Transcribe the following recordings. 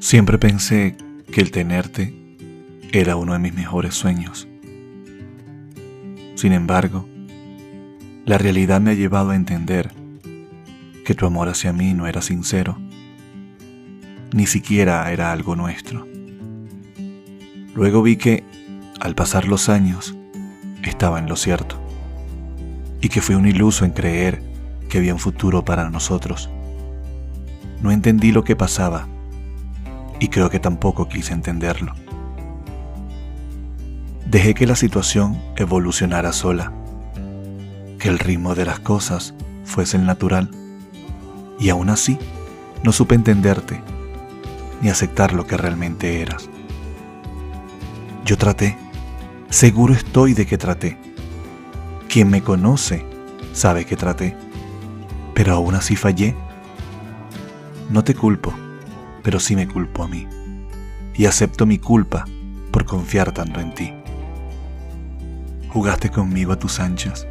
Siempre pensé que el tenerte era uno de mis mejores sueños. Sin embargo, la realidad me ha llevado a entender que tu amor hacia mí no era sincero, ni siquiera era algo nuestro. Luego vi que, al pasar los años, estaba en lo cierto, y que fui un iluso en creer que había un futuro para nosotros. No entendí lo que pasaba y creo que tampoco quise entenderlo. Dejé que la situación evolucionara sola, que el ritmo de las cosas fuese el natural, y aún así no supe entenderte ni aceptar lo que realmente eras. Yo traté, seguro estoy de que traté. Quien me conoce sabe que traté, pero aún así fallé. No te culpo pero sí me culpo a mí. Y acepto mi culpa por confiar tanto en ti. Jugaste conmigo a tus anchas.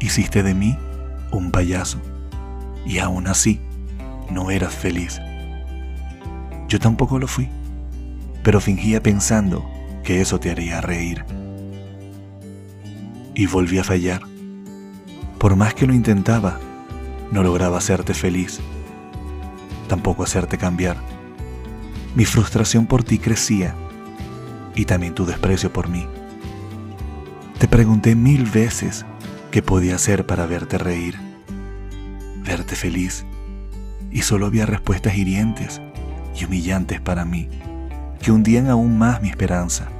Hiciste de mí un payaso. Y aún así, no eras feliz. Yo tampoco lo fui, pero fingía pensando que eso te haría reír. Y volví a fallar. Por más que lo intentaba, no lograba hacerte feliz tampoco hacerte cambiar. Mi frustración por ti crecía y también tu desprecio por mí. Te pregunté mil veces qué podía hacer para verte reír, verte feliz, y solo había respuestas hirientes y humillantes para mí, que hundían aún más mi esperanza.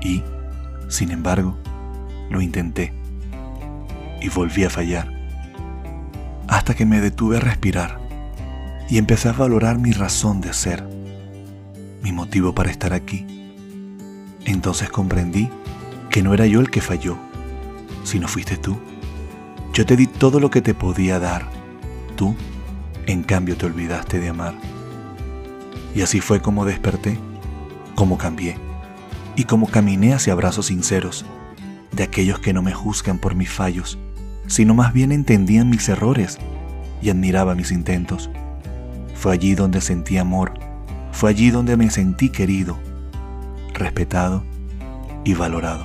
Y, sin embargo, lo intenté y volví a fallar, hasta que me detuve a respirar y empecé a valorar mi razón de ser, mi motivo para estar aquí. Entonces comprendí que no era yo el que falló, sino fuiste tú. Yo te di todo lo que te podía dar. Tú, en cambio, te olvidaste de amar. Y así fue como desperté, como cambié y como caminé hacia abrazos sinceros de aquellos que no me juzgan por mis fallos, sino más bien entendían mis errores y admiraban mis intentos. Fue allí donde sentí amor, fue allí donde me sentí querido, respetado y valorado.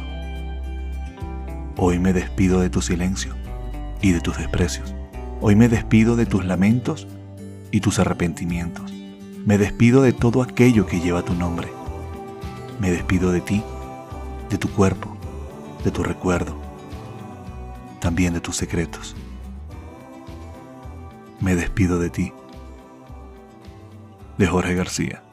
Hoy me despido de tu silencio y de tus desprecios. Hoy me despido de tus lamentos y tus arrepentimientos. Me despido de todo aquello que lleva tu nombre. Me despido de ti, de tu cuerpo, de tu recuerdo, también de tus secretos. Me despido de ti Jorge García.